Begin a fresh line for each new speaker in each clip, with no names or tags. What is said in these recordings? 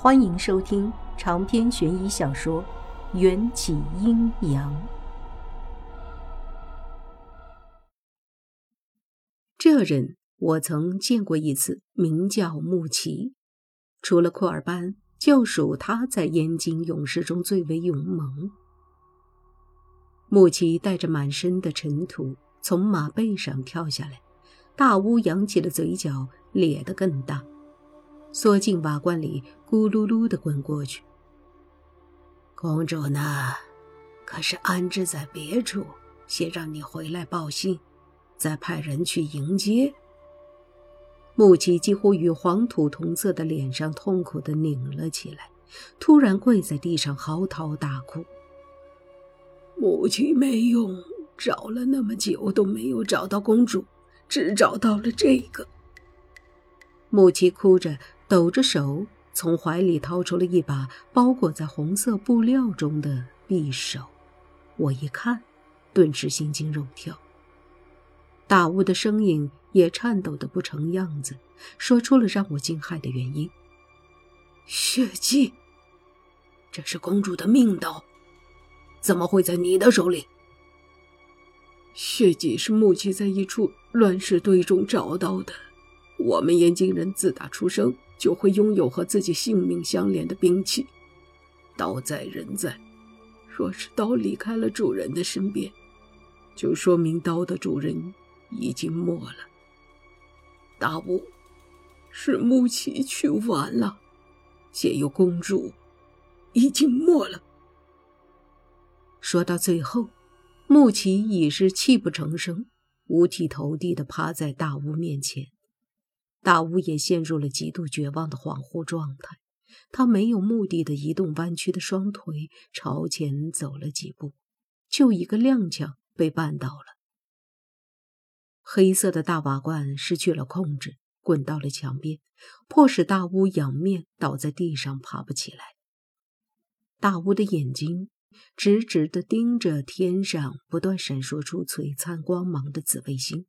欢迎收听长篇悬疑小说《缘起阴阳》。这人我曾见过一次，名叫穆奇。除了库尔班，就属他在燕京勇士中最为勇猛。穆奇带着满身的尘土从马背上跳下来，大乌扬起了嘴角，咧得更大。缩进瓦罐里，咕噜噜的滚过去。
公主呢？可是安置在别处，先让你回来报信，再派人去迎接。
穆奇几乎与黄土同色的脸上痛苦的拧了起来，突然跪在地上嚎啕大哭。
母亲没用，找了那么久都没有找到公主，只找到了这个。
穆奇哭着。抖着手，从怀里掏出了一把包裹在红色布料中的匕首。我一看，顿时心惊肉跳。大巫的声音也颤抖得不成样子，说出了让我惊骇的原因：
血迹。这是公主的命刀，怎么会在你的手里？
血迹是木器在一处乱石堆中找到的。我们燕京人自打出生。就会拥有和自己性命相连的兵器，刀在人在。若是刀离开了主人的身边，就说明刀的主人已经没了。大巫是木奇去晚了，解忧公主已经没了。
说到最后，木奇已是泣不成声，五体投地的趴在大巫面前。大巫也陷入了极度绝望的恍惚状态，他没有目的的移动弯曲的双腿，朝前走了几步，就一个踉跄被绊倒了。黑色的大瓦罐失去了控制，滚到了墙边，迫使大巫仰面倒在地上，爬不起来。大巫的眼睛直直地盯着天上不断闪烁出璀璨光芒的紫卫星。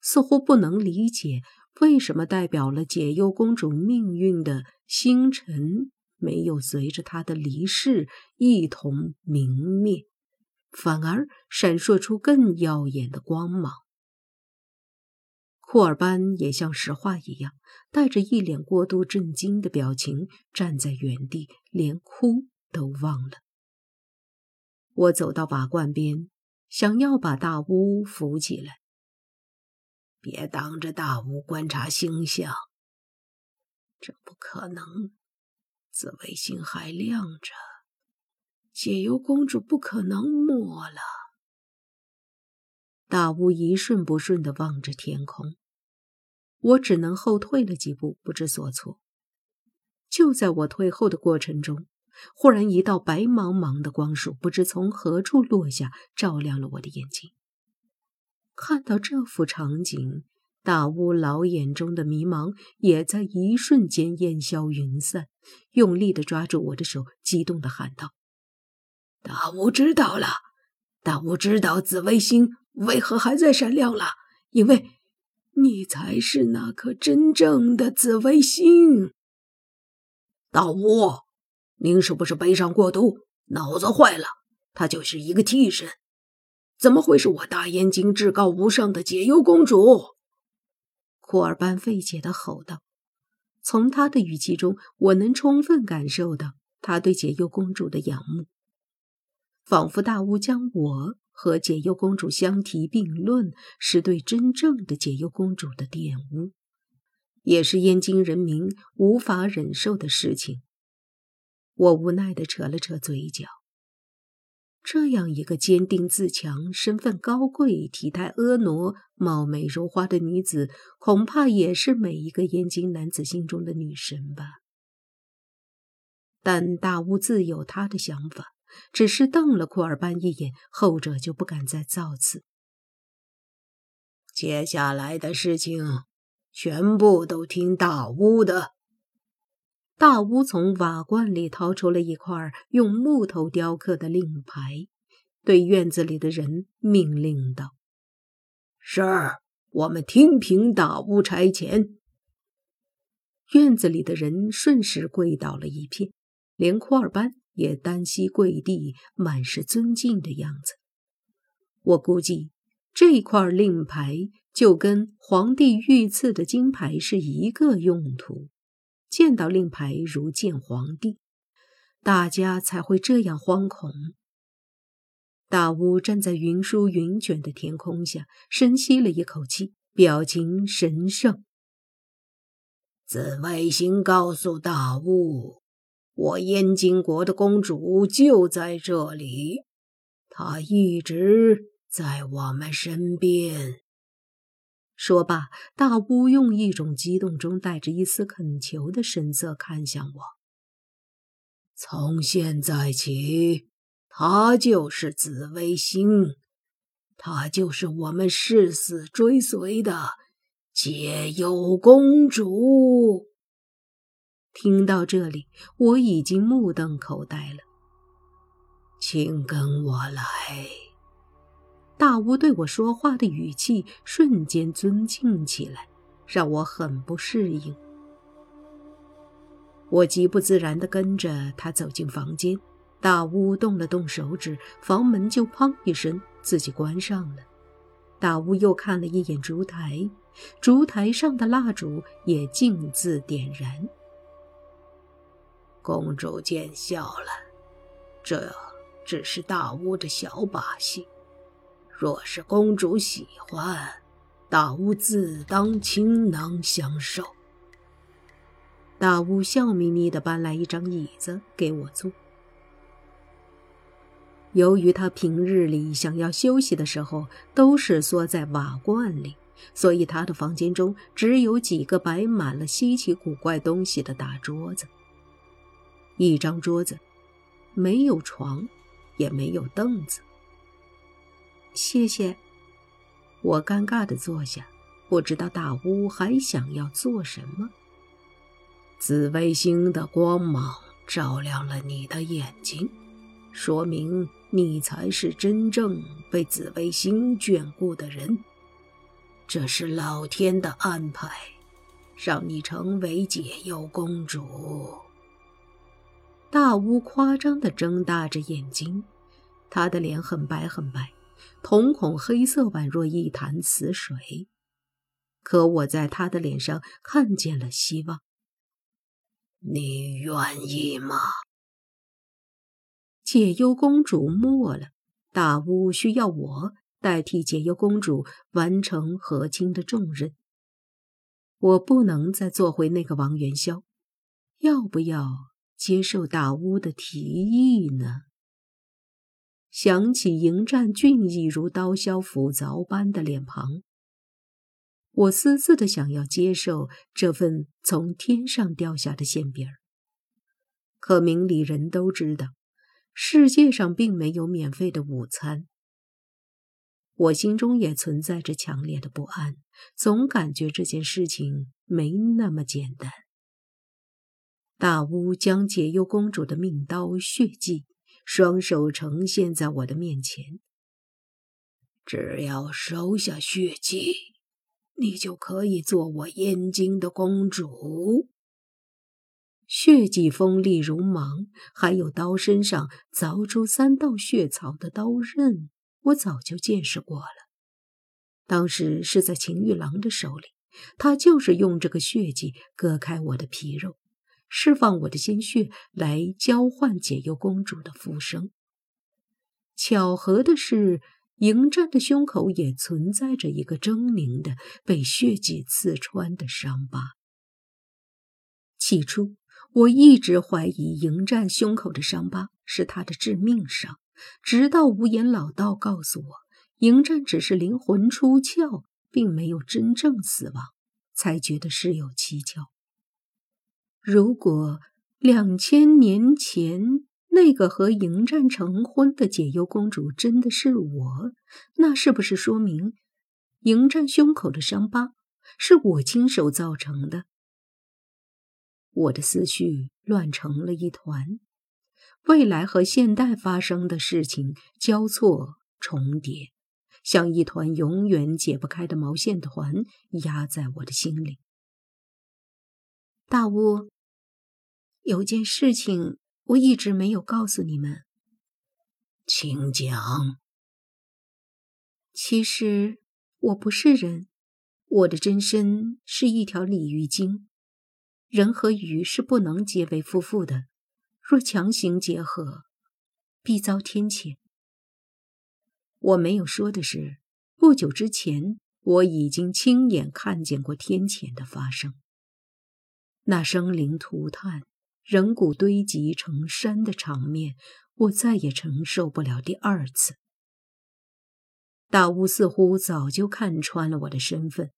似乎不能理解为什么代表了解忧公主命运的星辰没有随着她的离世一同明灭，反而闪烁出更耀眼的光芒。库尔班也像石化一样，带着一脸过度震惊的表情站在原地，连哭都忘了。我走到瓦罐边，想要把大屋扶起来。
别当着大巫观察星象，这不可能。紫微星还亮着，解忧公主不可能没了。
大巫一瞬不瞬地望着天空，我只能后退了几步，不知所措。就在我退后的过程中，忽然一道白茫茫的光束不知从何处落下，照亮了我的眼睛。看到这幅场景，大巫老眼中的迷茫也在一瞬间烟消云散，用力地抓住我的手，激动地喊道：“
大巫知道了，大巫知道紫微星为何还在闪亮了，因为你才是那颗真正的紫微星。大巫，您是不是悲伤过度，脑子坏了？他就是一个替身。”怎么会是我大燕京至高无上的解忧公主？
库尔班费解的吼道。从他的语气中，我能充分感受到他对解忧公主的仰慕，仿佛大巫将我和解忧公主相提并论，是对真正的解忧公主的玷污，也是燕京人民无法忍受的事情。我无奈的扯了扯嘴角。这样一个坚定自强、身份高贵、体态婀娜、貌美如花的女子，恐怕也是每一个燕京男子心中的女神吧。但大巫自有他的想法，只是瞪了库尔班一眼，后者就不敢再造次。
接下来的事情，全部都听大巫的。
大巫从瓦罐里掏出了一块用木头雕刻的令牌，对院子里的人命令道：“
是，我们听凭大巫差遣。”
院子里的人顺势跪倒了一片，连库尔班也单膝跪地，满是尊敬的样子。我估计这块令牌就跟皇帝御赐的金牌是一个用途，见到令牌如见皇帝，大家才会这样惶恐。大巫站在云舒云卷的天空下，深吸了一口气，表情神圣。
紫微星告诉大巫，我燕京国的公主就在这里，她一直在我们身边。
说罢，大巫用一种激动中带着一丝恳求的神色看向我。
从现在起。她就是紫微星，她就是我们誓死追随的解忧公主。
听到这里，我已经目瞪口呆了。
请跟我来。
大巫对我说话的语气瞬间尊敬起来，让我很不适应。我极不自然地跟着他走进房间。大巫动了动手指，房门就“砰”一声自己关上了。大巫又看了一眼烛台，烛台上的蜡烛也径自点燃。
公主见笑了，这只是大巫的小把戏。若是公主喜欢，大巫自当倾囊相授。
大巫笑眯眯地搬来一张椅子给我坐。由于他平日里想要休息的时候都是缩在瓦罐里，所以他的房间中只有几个摆满了稀奇古怪东西的大桌子。一张桌子，没有床，也没有凳子。谢谢，我尴尬的坐下，不知道大巫还想要做什么。
紫微星的光芒照亮了你的眼睛。说明你才是真正被紫微星眷顾的人，这是老天的安排，让你成为解忧公主。
大巫夸张的睁大着眼睛，他的脸很白很白，瞳孔黑色，宛若一潭死水。可我在他的脸上看见了希望。
你愿意吗？
解忧公主没了，大巫需要我代替解忧公主完成和亲的重任。我不能再做回那个王元宵，要不要接受大巫的提议呢？想起迎战俊逸如刀削斧凿般的脸庞，我私自的想要接受这份从天上掉下的馅饼儿。可明里人都知道。世界上并没有免费的午餐。我心中也存在着强烈的不安，总感觉这件事情没那么简单。大巫将解忧公主的命刀血迹双手呈现在我的面前，
只要收下血迹，你就可以做我燕京的公主。
血迹锋利如芒，还有刀身上凿出三道血槽的刀刃，我早就见识过了。当时是在秦玉郎的手里，他就是用这个血迹割开我的皮肉，释放我的鲜血来交换解忧公主的复生。巧合的是，迎战的胸口也存在着一个狰狞的被血迹刺穿的伤疤。起初。我一直怀疑迎战胸口的伤疤是他的致命伤，直到无言老道告诉我，迎战只是灵魂出窍，并没有真正死亡，才觉得事有蹊跷。如果两千年前那个和迎战成婚的解忧公主真的是我，那是不是说明迎战胸口的伤疤是我亲手造成的？我的思绪乱成了一团，未来和现代发生的事情交错重叠，像一团永远解不开的毛线团压在我的心里。大巫，有件事情我一直没有告诉你们，
请讲。
其实我不是人，我的真身是一条鲤鱼精。人和鱼是不能结为夫妇的，若强行结合，必遭天谴。我没有说的是，不久之前我已经亲眼看见过天谴的发生。那生灵涂炭、人骨堆积成山的场面，我再也承受不了第二次。大巫似乎早就看穿了我的身份，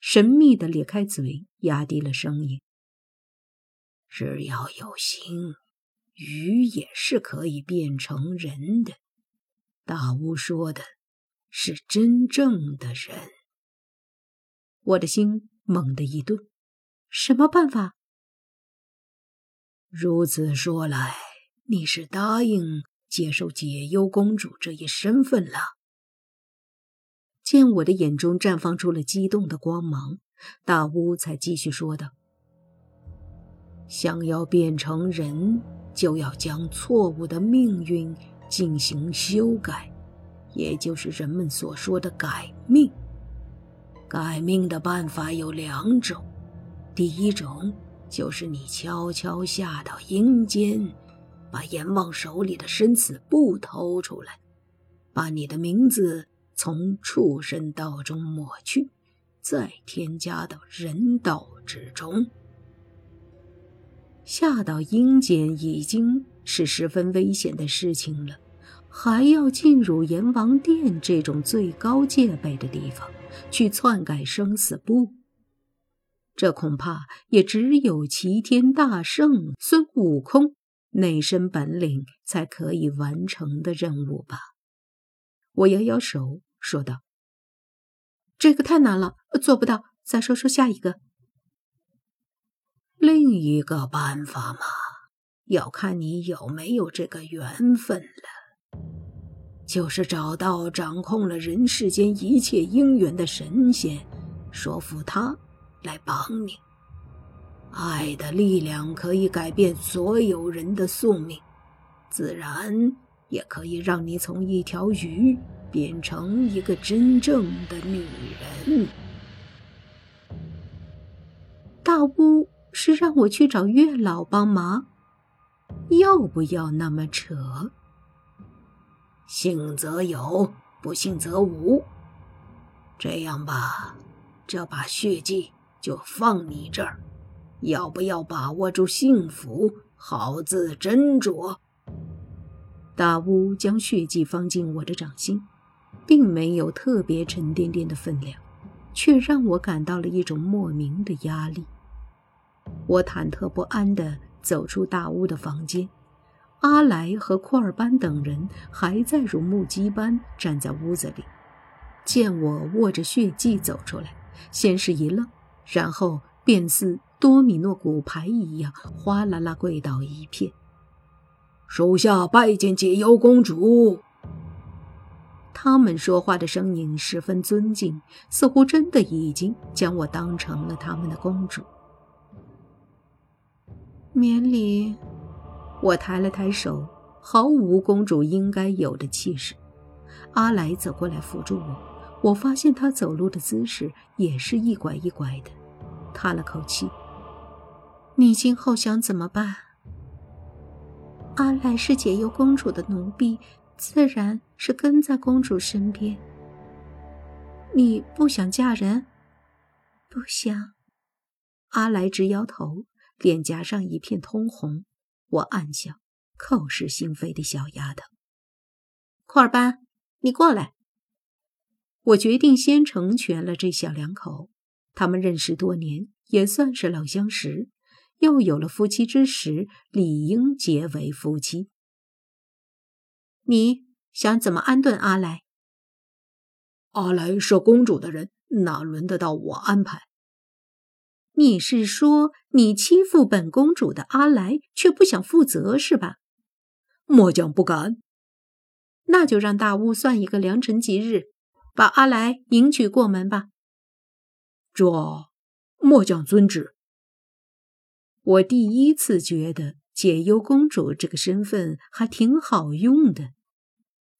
神秘的咧开嘴，压低了声音：“
只要有心，鱼也是可以变成人的。大巫说的是真正的人。”
我的心猛地一顿，什么办法？
如此说来，你是答应接受解忧公主这一身份了？
见我的眼中绽放出了激动的光芒，大巫才继续说道：“
想要变成人，就要将错误的命运进行修改，也就是人们所说的改命。改命的办法有两种，第一种就是你悄悄下到阴间，把阎王手里的生死簿偷出来，把你的名字。”从畜生道中抹去，再添加到人道之中。
下到阴间已经是十分危险的事情了，还要进入阎王殿这种最高戒备的地方去篡改生死簿，这恐怕也只有齐天大圣孙悟空那身本领才可以完成的任务吧。我摇摇手，说道：“这个太难了，做不到。再说说下一个。
另一个办法嘛，要看你有没有这个缘分了。就是找到掌控了人世间一切因缘的神仙，说服他来帮你。爱的力量可以改变所有人的宿命，自然。”也可以让你从一条鱼变成一个真正的女人。
大巫是让我去找月老帮忙，要不要那么扯？
信则有，不信则无。这样吧，这把血迹就放你这儿，要不要把握住幸福，好自斟酌。
大巫将血迹放进我的掌心，并没有特别沉甸甸的分量，却让我感到了一种莫名的压力。我忐忑不安地走出大巫的房间，阿来和库尔班等人还在如木鸡般站在屋子里。见我握着血迹走出来，先是一愣，然后便似多米诺骨牌一样，哗啦啦跪倒一片。
属下拜见解忧公主。
他们说话的声音十分尊敬，似乎真的已经将我当成了他们的公主。免礼，我抬了抬手，毫无公主应该有的气势。阿来走过来扶住我，我发现他走路的姿势也是一拐一拐的，叹了口气：“你今后想怎么办？”阿来是解忧公主的奴婢，自然是跟在公主身边。你不想嫁人？不想。阿来直摇头，脸颊上一片通红。我暗笑，口是心非的小丫头。库尔班，你过来。我决定先成全了这小两口，他们认识多年，也算是老相识。又有了夫妻之实，理应结为夫妻。你想怎么安顿阿来？
阿来是公主的人，哪轮得到我安排？
你是说你欺负本公主的阿来，却不想负责是吧？
末将不敢。
那就让大巫算一个良辰吉日，把阿来迎娶过门吧。
这末将遵旨。
我第一次觉得解忧公主这个身份还挺好用的。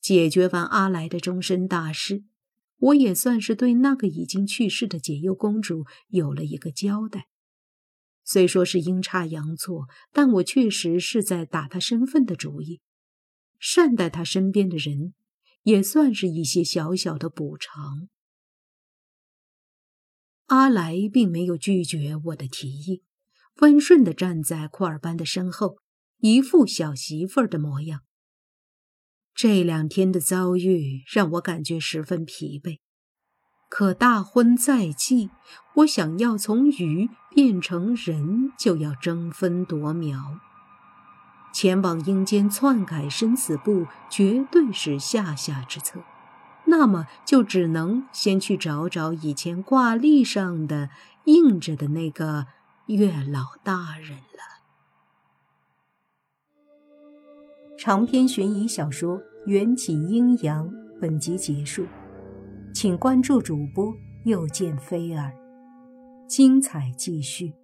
解决完阿来的终身大事，我也算是对那个已经去世的解忧公主有了一个交代。虽说是阴差阳错，但我确实是在打她身份的主意。善待她身边的人，也算是一些小小的补偿。阿来并没有拒绝我的提议。温顺地站在库尔班的身后，一副小媳妇儿的模样。这两天的遭遇让我感觉十分疲惫，可大婚在即，我想要从鱼变成人，就要争分夺秒。前往阴间篡改生死簿绝对是下下之策，那么就只能先去找找以前挂历上的印着的那个。月老大人了。长篇悬疑小说《缘起阴阳》本集结束，请关注主播又见菲儿，精彩继续。